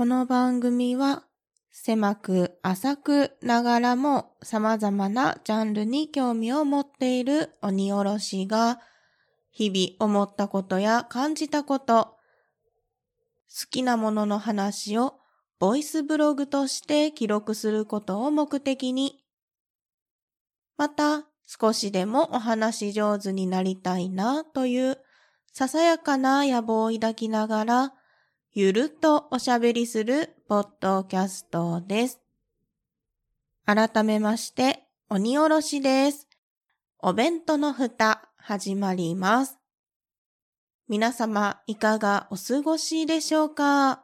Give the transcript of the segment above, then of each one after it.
この番組は狭く浅くながらも様々なジャンルに興味を持っている鬼おろしが日々思ったことや感じたこと、好きなものの話をボイスブログとして記録することを目的に、また少しでもお話上手になりたいなというささやかな野望を抱きながら、ゆるっとおしゃべりするポッドキャストです。改めまして、鬼おろしです。お弁当の蓋、始まります。皆様、いかがお過ごしでしょうか？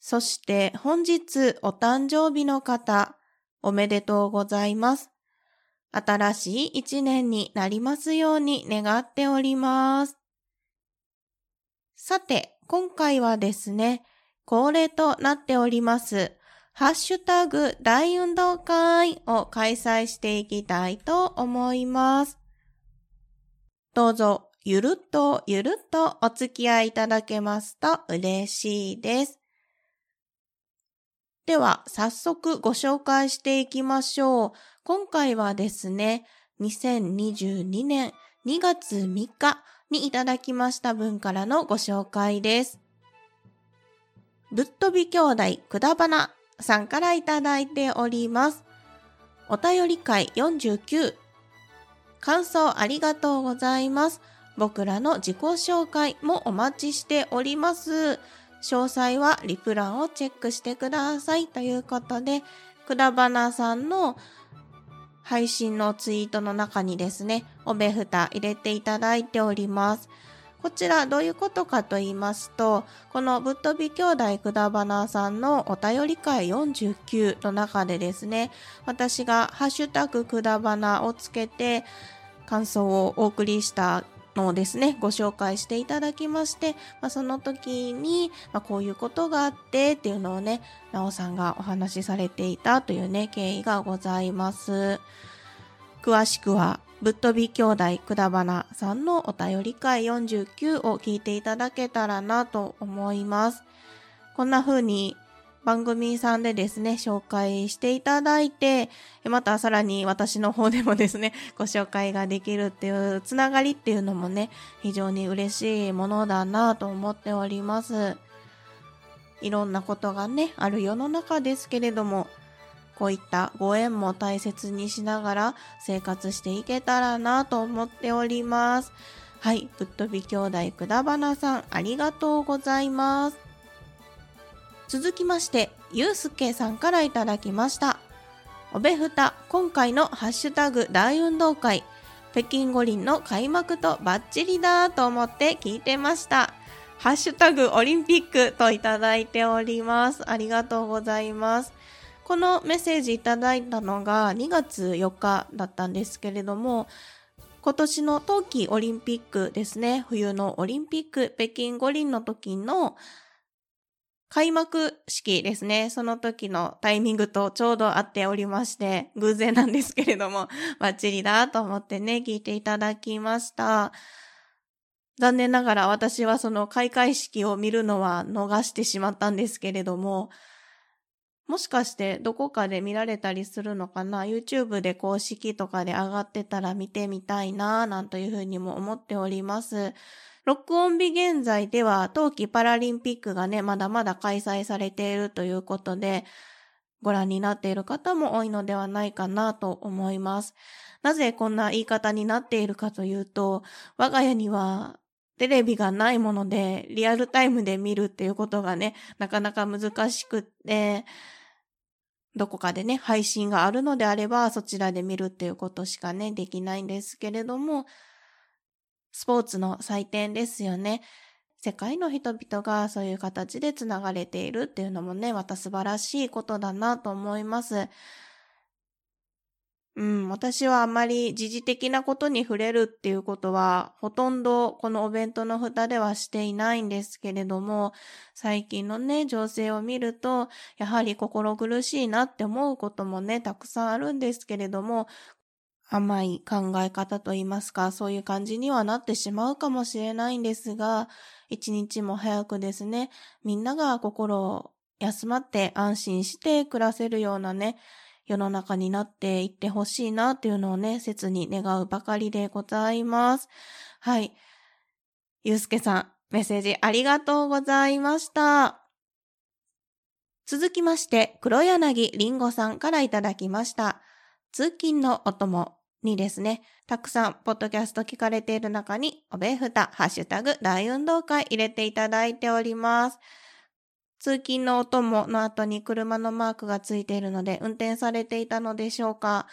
そして本日お誕生日の方、おめでとうございます。新しい一年になりますように願っております。さて、今回はですね、恒例となっております、ハッシュタグ大運動会を開催していきたいと思います。どうぞ、ゆるっとゆるっとお付き合いいただけますと嬉しいです。では、早速ご紹介していきましょう。今回はですね、2022年2月3日にいただきました文からのご紹介です。ぶっ飛び兄弟くだばなさんからいただいております。お便り会49感想ありがとうございます。僕らの自己紹介もお待ちしております。詳細はリプランをチェックしてください。ということで、くだばなさんの配信のツイートの中にですね、おべふた入れていただいております。こちらどういうことかと言いますと、このぶっ飛び兄弟くだばなさんのお便り会49の中でですね、私がハッシュタグくだばなをつけて感想をお送りしたのをですね、ご紹介していただきまして、まあ、その時に、まあ、こういうことがあってっていうのをね、なおさんがお話しされていたというね、経緯がございます。詳しくは、ぶっ飛び兄弟くだばなさんのお便り会49を聞いていただけたらなと思います。こんな風に番組さんでですね、紹介していただいて、またさらに私の方でもですね、ご紹介ができるっていうつながりっていうのもね、非常に嬉しいものだなと思っております。いろんなことがね、ある世の中ですけれども、こういったご縁も大切にしながら生活していけたらなと思っております。はい、ぶっ飛び兄弟くだばなさんありがとうございます。続きまして、ゆうすけさんからいただきました。おべふた、今回のハッシュタグ大運動会、北京五輪の開幕とバッチリだと思って聞いてました。ハッシュタグオリンピックといただいております。ありがとうございます。このメッセージいただいたのが2月4日だったんですけれども、今年の冬季オリンピックですね、冬のオリンピック北京五輪の時の開幕式ですね。その時のタイミングとちょうど合っておりまして、偶然なんですけれども、バッチリだと思ってね、聞いていただきました。残念ながら私はその開会式を見るのは逃してしまったんですけれども、もしかしてどこかで見られたりするのかな ?YouTube で公式とかで上がってたら見てみたいななんというふうにも思っております。録音日現在では冬季パラリンピックがね、まだまだ開催されているということで、ご覧になっている方も多いのではないかなと思います。なぜこんな言い方になっているかというと、我が家にはテレビがないもので、リアルタイムで見るっていうことがね、なかなか難しくって、どこかでね、配信があるのであれば、そちらで見るっていうことしかね、できないんですけれども、スポーツの祭典ですよね。世界の人々がそういう形でつながれているっていうのもね、また素晴らしいことだなと思います。うん、私はあまり時事的なことに触れるっていうことは、ほとんどこのお弁当の蓋ではしていないんですけれども、最近のね、情勢を見ると、やはり心苦しいなって思うこともね、たくさんあるんですけれども、甘い考え方といいますか、そういう感じにはなってしまうかもしれないんですが、一日も早くですね、みんなが心を休まって安心して暮らせるようなね、世の中になっていってほしいなっていうのをね、切に願うばかりでございます。はい。ゆうすけさん、メッセージありがとうございました。続きまして、黒柳りんごさんからいただきました。通勤のお供にですね、たくさんポッドキャスト聞かれている中に、おべふた、ハッシュタグ、大運動会入れていただいております。通勤のお供の後に車のマークがついているので、運転されていたのでしょうか。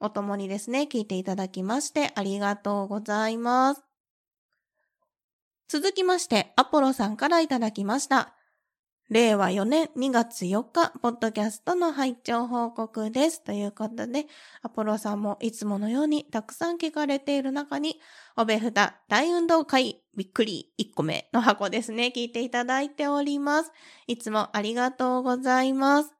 お供にですね、聞いていただきましてありがとうございます。続きまして、アポロさんからいただきました。令和4年2月4日、ポッドキャストの拝聴報告です。ということで、アポロさんもいつものようにたくさん聞かれている中に、おべふた大運動会びっくり1個目の箱ですね、聞いていただいております。いつもありがとうございます。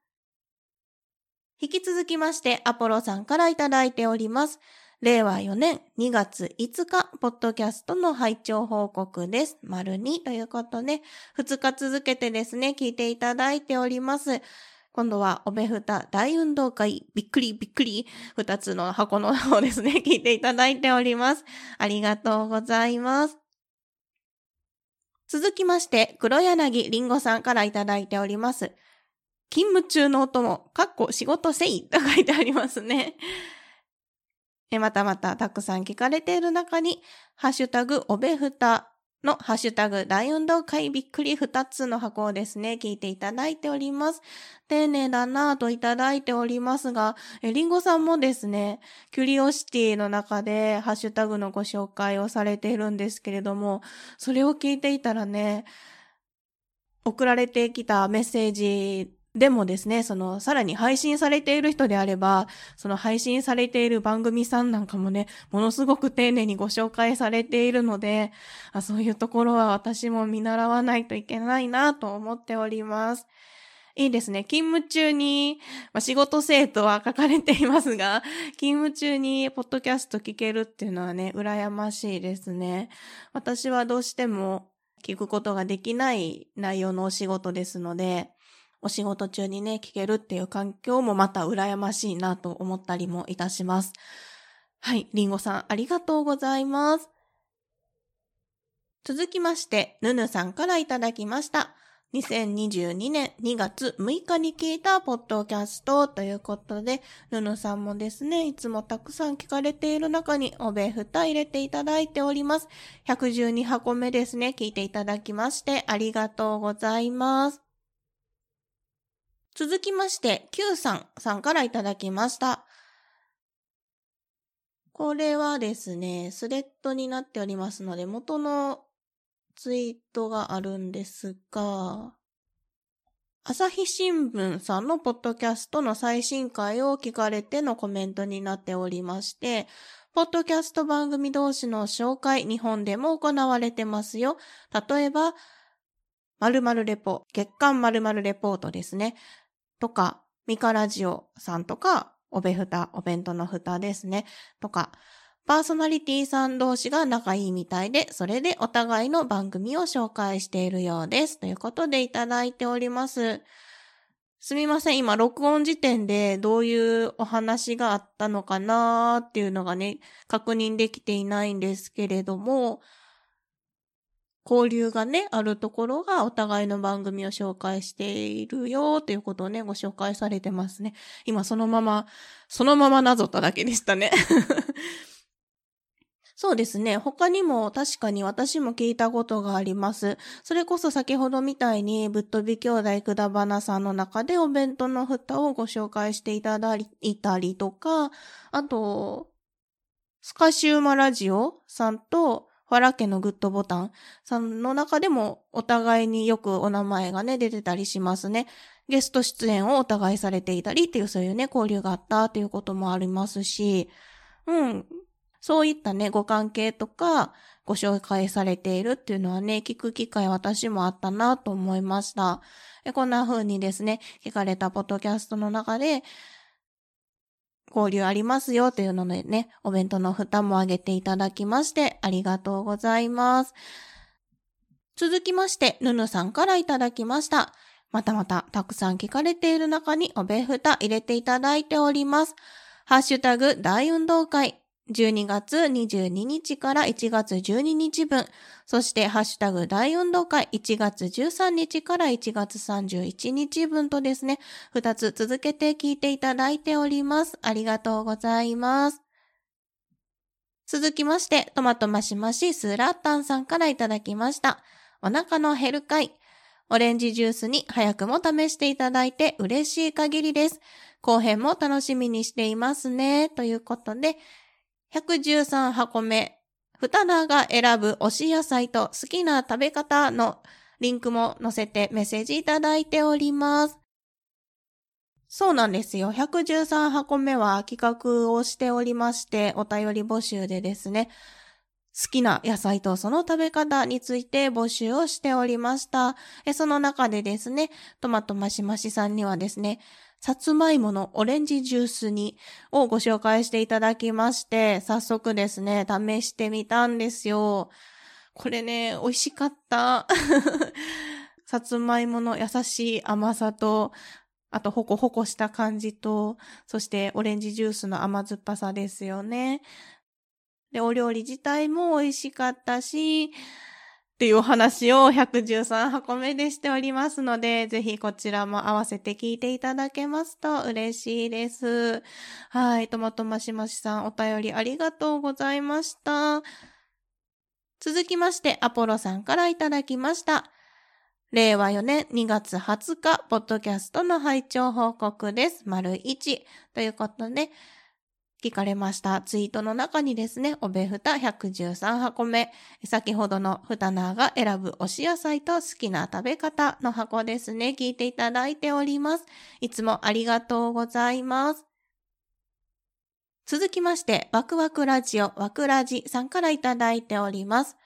引き続きまして、アポロさんからいただいております。令和4年2月5日、ポッドキャストの拝聴報告です。丸2ということで、2日続けてですね、聞いていただいております。今度は、おべふた大運動会、びっくりびっくり、2つの箱の方ですね、聞いていただいております。ありがとうございます。続きまして、黒柳りんごさんからいただいております。勤務中のお供、かっこ仕事せいと書いてありますね。またまたたくさん聞かれている中に、ハッシュタグおべふたのハッシュタグ大運動会びっくり二つの箱をですね、聞いていただいております。丁寧だなぁといただいておりますが、えリンゴさんもですね、キュリオシティの中でハッシュタグのご紹介をされているんですけれども、それを聞いていたらね、送られてきたメッセージでもですね、その、さらに配信されている人であれば、その配信されている番組さんなんかもね、ものすごく丁寧にご紹介されているので、あそういうところは私も見習わないといけないなと思っております。いいですね。勤務中に、まあ、仕事生とは書かれていますが、勤務中にポッドキャスト聞けるっていうのはね、羨ましいですね。私はどうしても聞くことができない内容のお仕事ですので、お仕事中にね、聞けるっていう環境もまた羨ましいなと思ったりもいたします。はい、りんごさんありがとうございます。続きまして、ぬぬさんからいただきました。2022年2月6日に聞いたポッドキャストということで、ぬぬさんもですね、いつもたくさん聞かれている中におべふた入れていただいております。112箱目ですね、聞いていただきましてありがとうございます。続きまして、Q さんさんからいただきました。これはですね、スレッドになっておりますので、元のツイートがあるんですが、朝日新聞さんのポッドキャストの最新回を聞かれてのコメントになっておりまして、ポッドキャスト番組同士の紹介、日本でも行われてますよ。例えば、〇〇レポ、月刊〇〇レポートですね。とか、ミカラジオさんとか、おべふた、お弁当のふたですね。とか、パーソナリティさん同士が仲いいみたいで、それでお互いの番組を紹介しているようです。ということでいただいております。すみません。今、録音時点でどういうお話があったのかなーっていうのがね、確認できていないんですけれども、交流がね、あるところがお互いの番組を紹介しているよということをね、ご紹介されてますね。今そのまま、そのままなぞっただけでしたね。そうですね。他にも確かに私も聞いたことがあります。それこそ先ほどみたいにぶっ飛び兄弟くだばなさんの中でお弁当の蓋をご紹介していただいたりとか、あと、スカシウマラジオさんとファラ家のグッドボタンさんの中でもお互いによくお名前がね、出てたりしますね。ゲスト出演をお互いされていたりっていうそういうね、交流があったっていうこともありますし、うん。そういったね、ご関係とかご紹介されているっていうのはね、聞く機会私もあったなと思いました。こんな風にですね、聞かれたポッドキャストの中で、交流ありますよというのでね、お弁当の蓋もあげていただきましてありがとうございます。続きまして、ぬぬさんからいただきました。またまたたくさん聞かれている中におべふた入れていただいております。ハッシュタグ大運動会12月22日から1月12日分、そしてハッシュタグ大運動会1月13日から1月31日分とですね、2つ続けて聞いていただいております。ありがとうございます。続きまして、トマトマシマシスラッタンさんからいただきました。お腹の減る会。オレンジジュースに早くも試していただいて嬉しい限りです。後編も楽しみにしていますね。ということで、113箱目、ふたなが選ぶ推し野菜と好きな食べ方のリンクも載せてメッセージいただいております。そうなんですよ。113箱目は企画をしておりまして、お便り募集でですね、好きな野菜とその食べ方について募集をしておりました。その中でですね、トマトマシマシさんにはですね、さつまいものオレンジジュースにをご紹介していただきまして、早速ですね、試してみたんですよ。これね、美味しかった。さつまいもの優しい甘さと、あと、ほこほこした感じと、そしてオレンジジュースの甘酸っぱさですよね。で、お料理自体も美味しかったし、っていうお話を113箱目でしておりますので、ぜひこちらも合わせて聞いていただけますと嬉しいです。はい。トマトマシマシさんお便りありがとうございました。続きまして、アポロさんからいただきました。令和4年2月20日、ポッドキャストの拝聴報告です。丸1。ということで、聞かれましたツイートの中にですね、おべふた113箱目、先ほどのふたなが選ぶ推し野菜と好きな食べ方の箱ですね、聞いていただいております。いつもありがとうございます。続きまして、ワクワクラジオ、ワクラジさんからいただいております。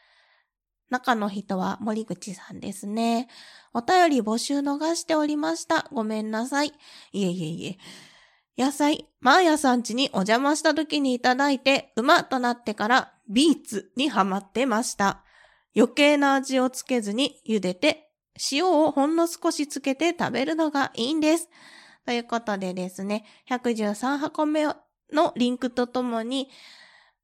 中の人は森口さんですね。お便り募集逃しておりました。ごめんなさい。いえいえいえ。野菜、マーヤさん家にお邪魔した時にいただいて、馬となってからビーツにハマってました。余計な味をつけずに茹でて、塩をほんの少しつけて食べるのがいいんです。ということでですね、113箱目のリンクとともに、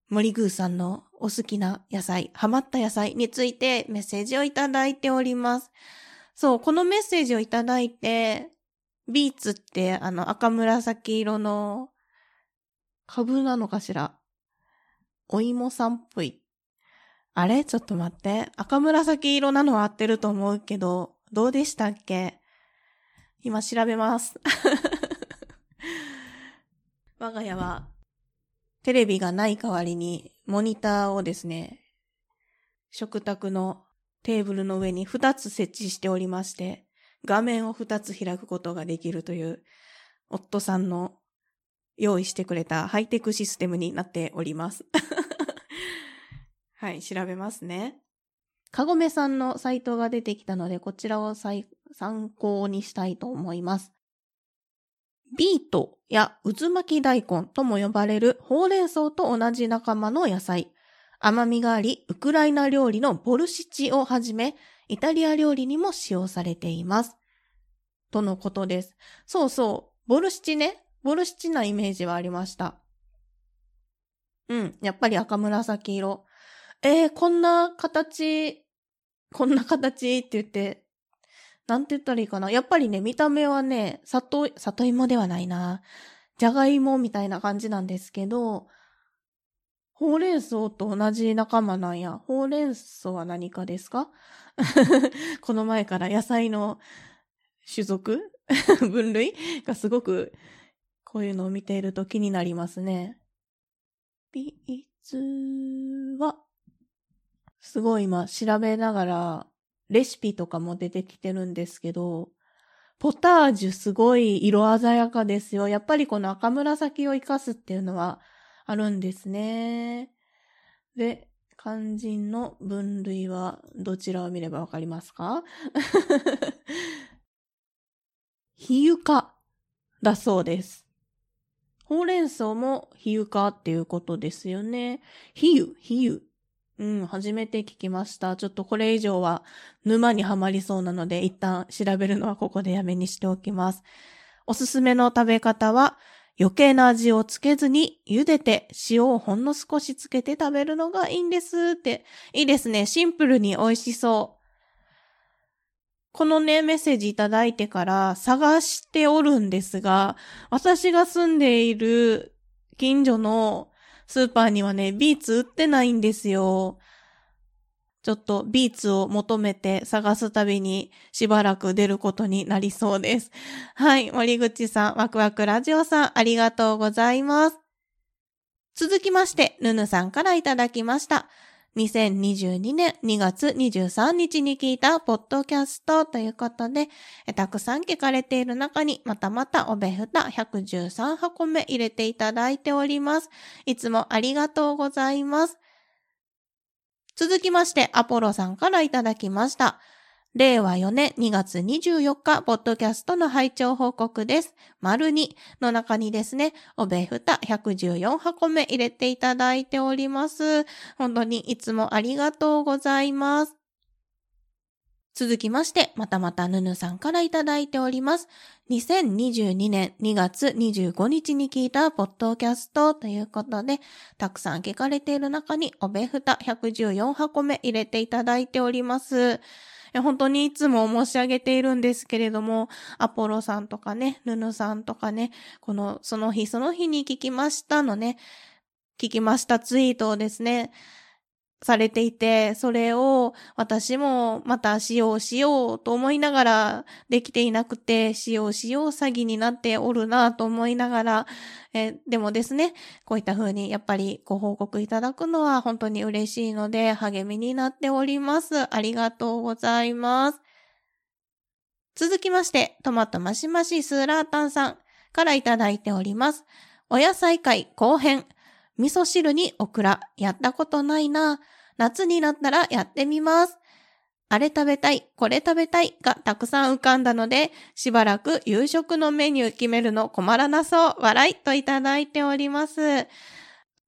森宮さんのお好きな野菜、ハマった野菜についてメッセージをいただいております。そう、このメッセージをいただいて、ビーツってあの赤紫色の株なのかしら？お芋さんっぽい。あれ？ちょっと待って。赤紫色なのは合ってると思うけど、どうでしたっけ？今調べます。我が家はテレビがない代わりにモニターをですね、食卓のテーブルの上に2つ設置しておりまして、画面を2つ開くことができるという、夫さんの用意してくれたハイテクシステムになっております。はい、調べますね。かごめさんのサイトが出てきたので、こちらを参考にしたいと思います。ビートや渦巻き大根とも呼ばれるほうれん草と同じ仲間の野菜。甘みがあり、ウクライナ料理のボルシチをはじめ、イタリア料理にも使用されています。とのことです。そうそう、ボルシチね。ボルシチなイメージはありました。うん、やっぱり赤紫色。えー、こんな形、こんな形って言って、なんて言ったらいいかな。やっぱりね、見た目はね、里、里芋ではないな。じゃがいもみたいな感じなんですけど、ほうれん草と同じ仲間なんや。ほうれん草は何かですか？この前から野菜の種族？分類？がすごくこういうのを見ていると気になりますね。ビーツは、すごい今調べながらレシピとかも出てきてるんですけど、ポタージュすごい色鮮やかですよ。やっぱりこの赤紫を活かすっていうのはあるんですね。で、肝心の分類はどちらを見ればわかりますか？比喩化だそうです。ほうれん草も比喩化っていうことですよね。比喩、比喩。うん、初めて聞きました。ちょっとこれ以上は沼にはまりそうなので、一旦調べるのはここでやめにしておきます。おすすめの食べ方は、余計な味をつけずに茹でて塩をほんの少しつけて食べるのがいいんですって。いいですね。シンプルに美味しそう。このね、メッセージいただいてから探しておるんですが、私が住んでいる近所のスーパーにはね、ビーツ売ってないんですよ。ちょっとビーツを求めて探すたびにしばらく出ることになりそうです。はい。森口さん、ワクワクラジオさん、ありがとうございます。続きまして、ぬぬさんからいただきました。2022年2月23日に聞いたポッドキャストということで、たくさん聞かれている中にまたまたおべふた113箱目入れていただいております。いつもありがとうございます。続きまして、アポロさんからいただきました。令和4年2月24日、ポッドキャストの拝聴報告です。丸2の中にですね、おべふた114箱目入れていただいております。本当にいつもありがとうございます。続きまして、またまたぬぬさんからいただいております。2022年2月25日に聞いたポッドキャストということで、たくさん聞かれている中におべふた114箱目入れていただいております。本当にいつも申し上げているんですけれども、アポロさんとかね、ヌヌさんとかね、この、その日その日に聞きましたのね、聞きましたツイートをですね、されていて、それを私もまた使用しようと思いながらできていなくて、使用しよう詐欺になっておるなと思いながら、えでもですね、こういった風にやっぱりご報告いただくのは本当に嬉しいので励みになっております。ありがとうございます。続きまして、トマトマシマシスーラータンさんからいただいております。お野菜会後編。味噌汁にオクラ、やったことないな。夏になったらやってみます。あれ食べたい、これ食べたいがたくさん浮かんだので、しばらく夕食のメニュー決めるの困らなそう、笑いといただいております。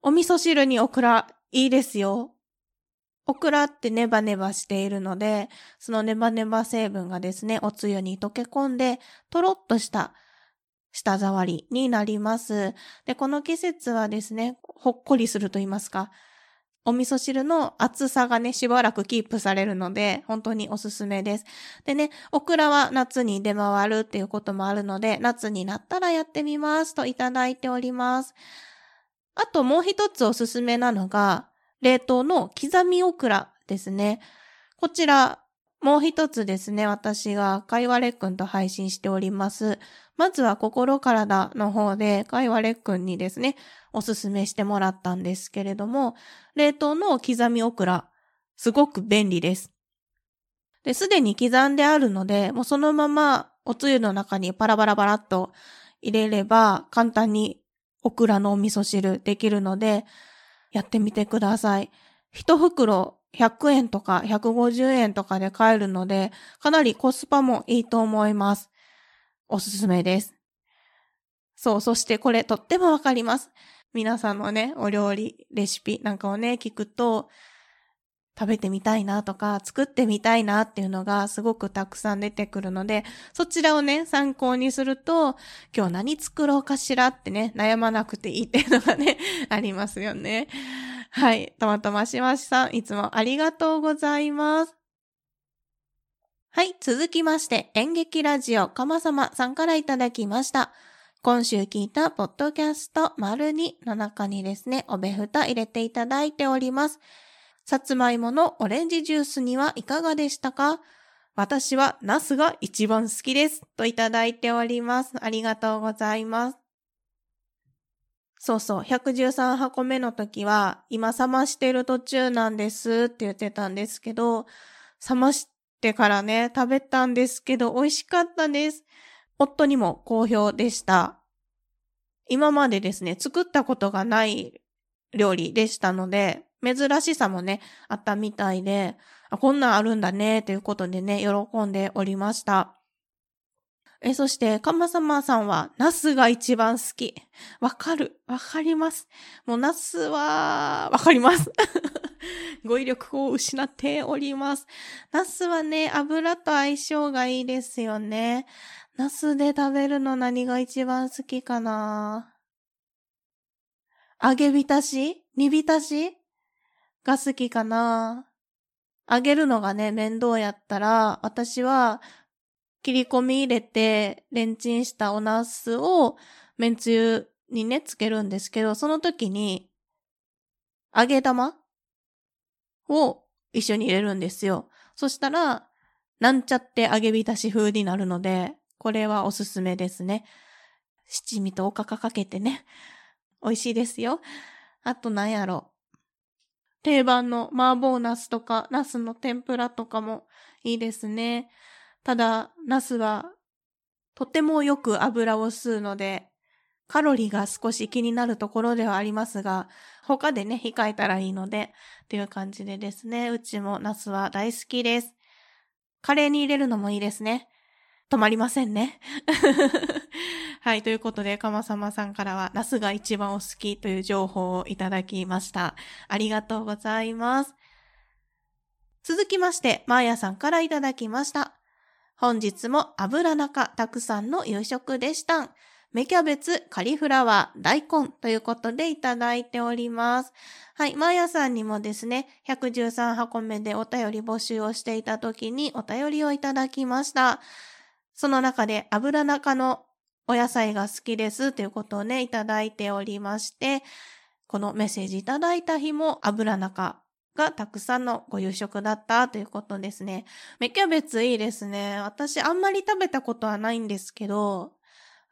お味噌汁にオクラ、いいですよ。オクラってネバネバしているので、そのネバネバ成分がですね、おつゆに溶け込んで、とろっとした舌触りになります。で、この季節はですね、ほっこりすると言いますか、お味噌汁の厚さがね、しばらくキープされるので、本当におすすめです。でね、オクラは夏に出回るっていうこともあるので、夏になったらやってみますといただいております。あともう一つおすすめなのが、冷凍の刻みオクラですね。こちら、もう一つですね、私がかいわれっくんと配信しております。まずは心体の方でかいわれっくんにですね、おすすめしてもらったんですけれども、冷凍の刻みオクラ、すごく便利です。すでに刻んであるので、もうそのままおつゆの中にパラバラバラっと入れれば簡単にオクラのお味噌汁できるので、やってみてください。一袋100円とか150円とかで買えるので、かなりコスパもいいと思います。おすすめです。そう、そしてこれとってもわかります。皆さんのね、お料理、レシピなんかをね、聞くと、食べてみたいなとか、作ってみたいなっていうのがすごくたくさん出てくるので、そちらをね、参考にすると、今日何作ろうかしらってね、悩まなくていいっていうのがね、ありますよね。はい。とまとましましさん、いつもありがとうございます。はい。続きまして、演劇ラジオかまさまさんからいただきました。今週聞いたポッドキャスト丸2の中にですね、おべふた入れていただいております。さつまいものオレンジジュースにはいかがでしたか？私はナスが一番好きです。といただいております。ありがとうございます。そうそう、113箱目の時は、今冷ましてる途中なんですって言ってたんですけど、冷ましてからね、食べたんですけど、美味しかったです。夫にも好評でした。今までですね、作ったことがない料理でしたので、珍しさもね、あったみたいで、あこんなんあるんだね、ということでね、喜んでおりました。え、そして、カマサマさんは、ナスが一番好き。わかる。わかります。もう、ナスは、わかります。語彙力を失っております。ナスはね、油と相性がいいですよね。ナスで食べるの何が一番好きかな揚げ浸し？煮浸し？が好きかな揚げるのがね、面倒やったら、私は切り込み入れて、レンチンしたお茄子を、めんつゆにね、つけるんですけど、その時に、揚げ玉を一緒に入れるんですよ。そしたら、なんちゃって揚げ浸し風になるので、これはおすすめですね。七味とおかかかけてね。美味しいですよ。あと何やろ。定番の麻婆茄子とか、茄子の天ぷらとかもいいですね。ただ、ナスはとてもよく油を吸うので、カロリーが少し気になるところではありますが、他でね、控えたらいいので、っていう感じでですね、うちもナスは大好きです。カレーに入れるのもいいですね。止まりませんね。はい。ということで、かまさまさんからは、ナスが一番お好きという情報をいただきました。ありがとうございます。続きまして、マーヤさんからいただきました。本日も油中たくさんの夕食でした。芽キャベツ、カリフラワー、大根ということでいただいております。はい。マーヤさんにもですね、113箱目でお便り募集をしていた時にお便りをいただきました。その中で油中のお野菜が好きですということをね、いただいておりまして、このメッセージいただいた日も油中がたくさんのご夕食だったということですね。芽キャベツいいですね。私あんまり食べたことはないんですけど、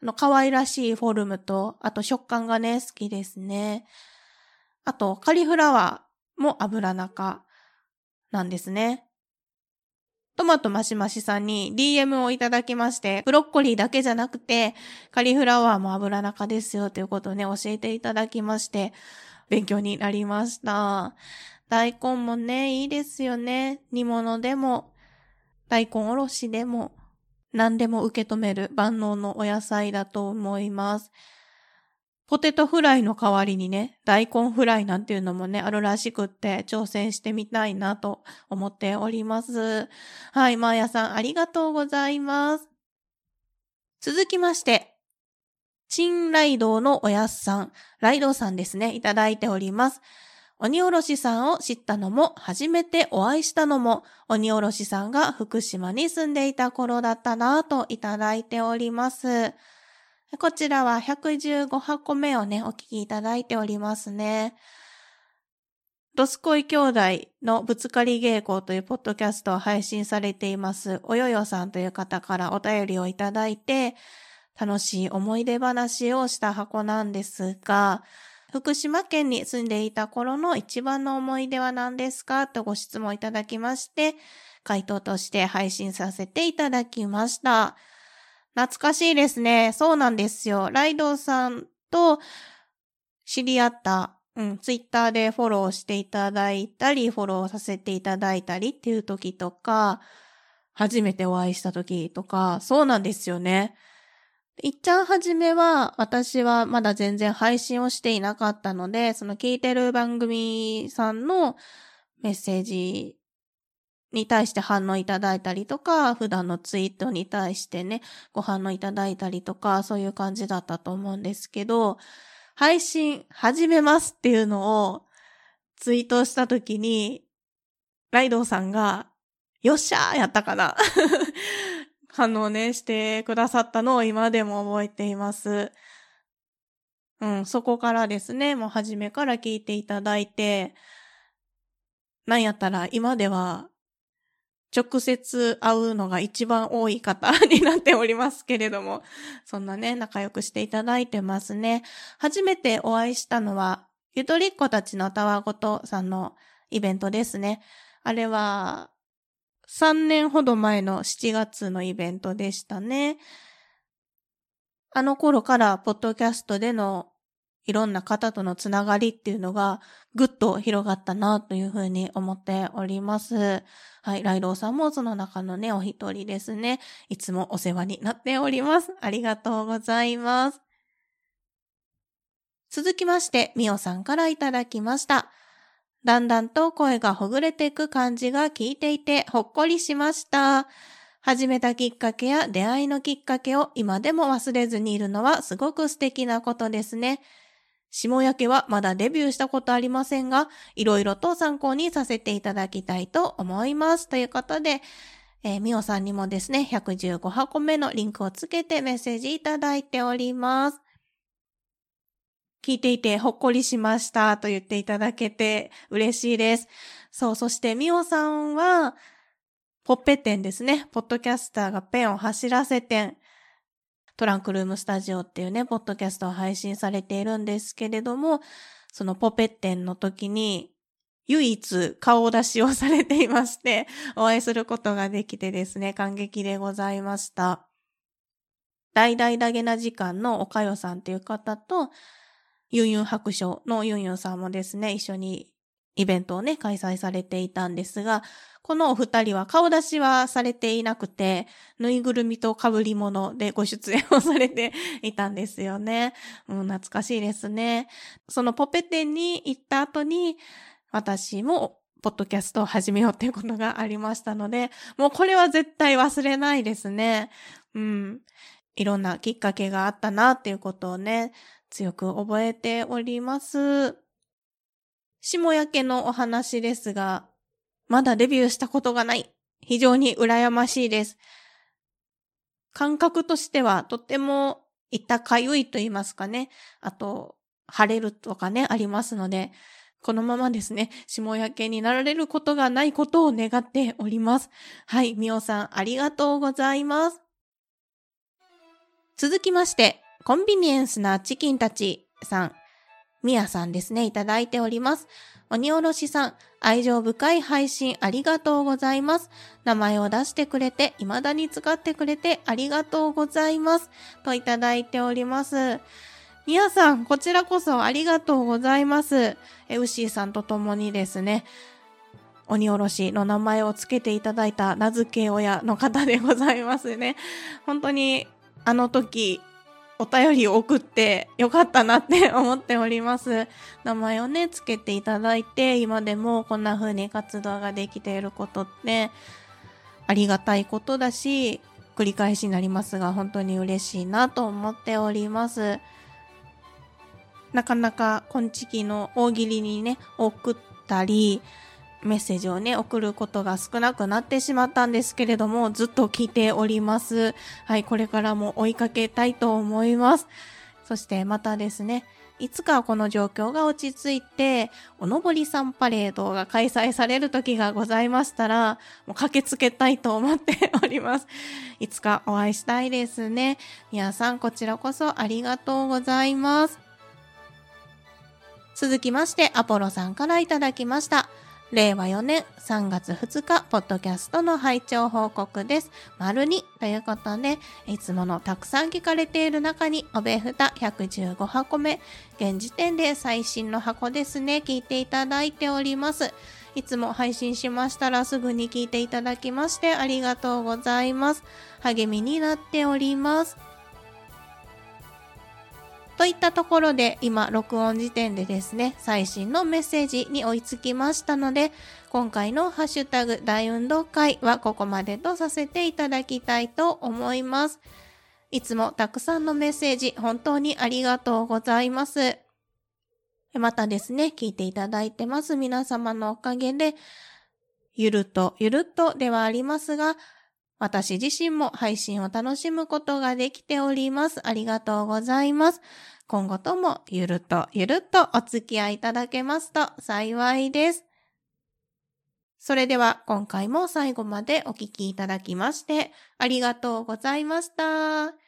あの、可愛らしいフォルムと、あと食感がね、好きですね。あと、カリフラワーも油中なんですね。トマトマシマシさんに DM をいただきまして、ブロッコリーだけじゃなくて、カリフラワーも油中ですよということをね、教えていただきまして、勉強になりました。大根もね、いいですよね。煮物でも、大根おろしでも、何でも受け止める万能のお野菜だと思います。ポテトフライの代わりにね、大根フライなんていうのもね、あるらしくって挑戦してみたいなと思っております。はい、マーヤさんありがとうございます。続きまして、チンライドウのおやすさん、ライドウさんですね、いただいております。鬼おろしさんを知ったのも、初めてお会いしたのも、鬼おろしさんが福島に住んでいた頃だったなぁといただいております。こちらは115箱目をね、お聞きいただいておりますね。ドスコイ兄弟のぶつかり稽古というポッドキャストを配信されています、およよさんという方からお便りをいただいて、楽しい思い出話をした箱なんですが、福島県に住んでいた頃の一番の思い出は何ですか？とご質問いただきまして、回答として配信させていただきました。懐かしいですね。そうなんですよ。ライドさんと知り合った、うん、ツイッターでフォローしていただいたり、フォローさせていただいたりっていう時とか、初めてお会いした時とか、そうなんですよね。いっちゃんはじめは、私はまだ全然配信をしていなかったので、その聞いてる番組さんのメッセージに対して反応いただいたりとか、普段のツイートに対してね、ご反応いただいたりとか、そういう感じだったと思うんですけど、配信始めますっていうのをツイートしたときに、ライドウさんが、よっしゃーやったかな。反応ね、してくださったのを今でも覚えています。うん、そこからですね、もう初めから聞いていただいて、なんやったら今では直接会うのが一番多い方になっておりますけれども、そんなね、仲良くしていただいてますね。初めてお会いしたのは、ゆとりっ子たちのたわごとさんのイベントですね。あれは、3年ほど前の7月のイベントでしたね。あの頃からポッドキャストでのいろんな方とのつながりっていうのがぐっと広がったなというふうに思っております。はい、ライドウさんもその中のね、お一人ですね。いつもお世話になっております。ありがとうございます。続きまして、みおさんからいただきました。だんだんと声がほぐれていく感じが聞いていてほっこりしました。始めたきっかけや出会いのきっかけを今でも忘れずにいるのはすごく素敵なことですね。下焼けはまだデビューしたことありませんが、いろいろと参考にさせていただきたいと思います。ということで、えー、みおさんにもですね、115箱目のリンクをつけてメッセージいただいております。聞いていてほっこりしましたと言っていただけて嬉しいです。そう、そしてみおさんは、ポッペ店ですね。ポッドキャスターがペンを走らせ店。トランクルームスタジオっていうね、ポッドキャストを配信されているんですけれども、そのポペッテンの時に、唯一顔出しをされていまして、お会いすることができてですね、感激でございました。大々だげな時間のおかよさんっていう方と、ユンユン白書のユンユンさんもですね、一緒にイベントをね、開催されていたんですが、このお二人は顔出しはされていなくて、ぬいぐるみと被り物でご出演をされていたんですよね。う、懐かしいですね。そのポペ店に行った後に、私もポッドキャストを始めようっていうことがありましたので、もうこれは絶対忘れないですね。うん。いろんなきっかけがあったなっていうことをね、強く覚えております。下焼けのお話ですが、まだデビューしたことがない。非常に羨ましいです。感覚としてはとっても痛かゆいと言いますかね。あと、晴れるとかね、ありますので、このままですね、下焼けになられることがないことを願っております。はい、みおさんありがとうございます。続きまして、コンビニエンスなチキンたちさん、みやさんですね、いただいております。鬼おろしさん、愛情深い配信ありがとうございます。名前を出してくれて、未だに使ってくれてありがとうございます。といただいております。みやさん、こちらこそありがとうございます。え、うしーさんと共にですね、鬼おろしの名前を付けていただいた名付け親の方でございますね。本当にあの時、お便りを送ってよかったなって思っております。名前をね、つけていただいて、今でもこんな風に活動ができていることって、ありがたいことだし、繰り返しになりますが、本当に嬉しいなと思っております。なかなか、こんちきの大喜利にね、送ったり、メッセージをね、送ることが少なくなってしまったんですけれども、ずっと聞いております。はい、これからも追いかけたいと思います。そしてまたですね、いつかこの状況が落ち着いて、おのぼりさんパレードが開催される時がございましたら、もう駆けつけたいと思っております。いつかお会いしたいですね。皆さんこちらこそありがとうございます。続きまして、アポロさんからいただきました。令和4年3月2日、ポッドキャストの拝聴報告です。丸2ということで、いつものたくさん聞かれている中に、おべふた115箱目、現時点で最新の箱ですね、聞いていただいております。いつも配信しましたらすぐに聞いていただきましてありがとうございます。励みになっております。といったところで今録音時点でですね、最新のメッセージに追いつきましたので、今回のハッシュタグ大運動会はここまでとさせていただきたいと思います。いつもたくさんのメッセージ本当にありがとうございます。またですね、聞いていただいてます皆様のおかげで、ゆるっとゆるっとではありますが、私自身も配信を楽しむことができております。ありがとうございます。今後ともゆるっとゆるっとお付き合いいただけますと幸いです。それでは今回も最後までお聴きいただきましてありがとうございました。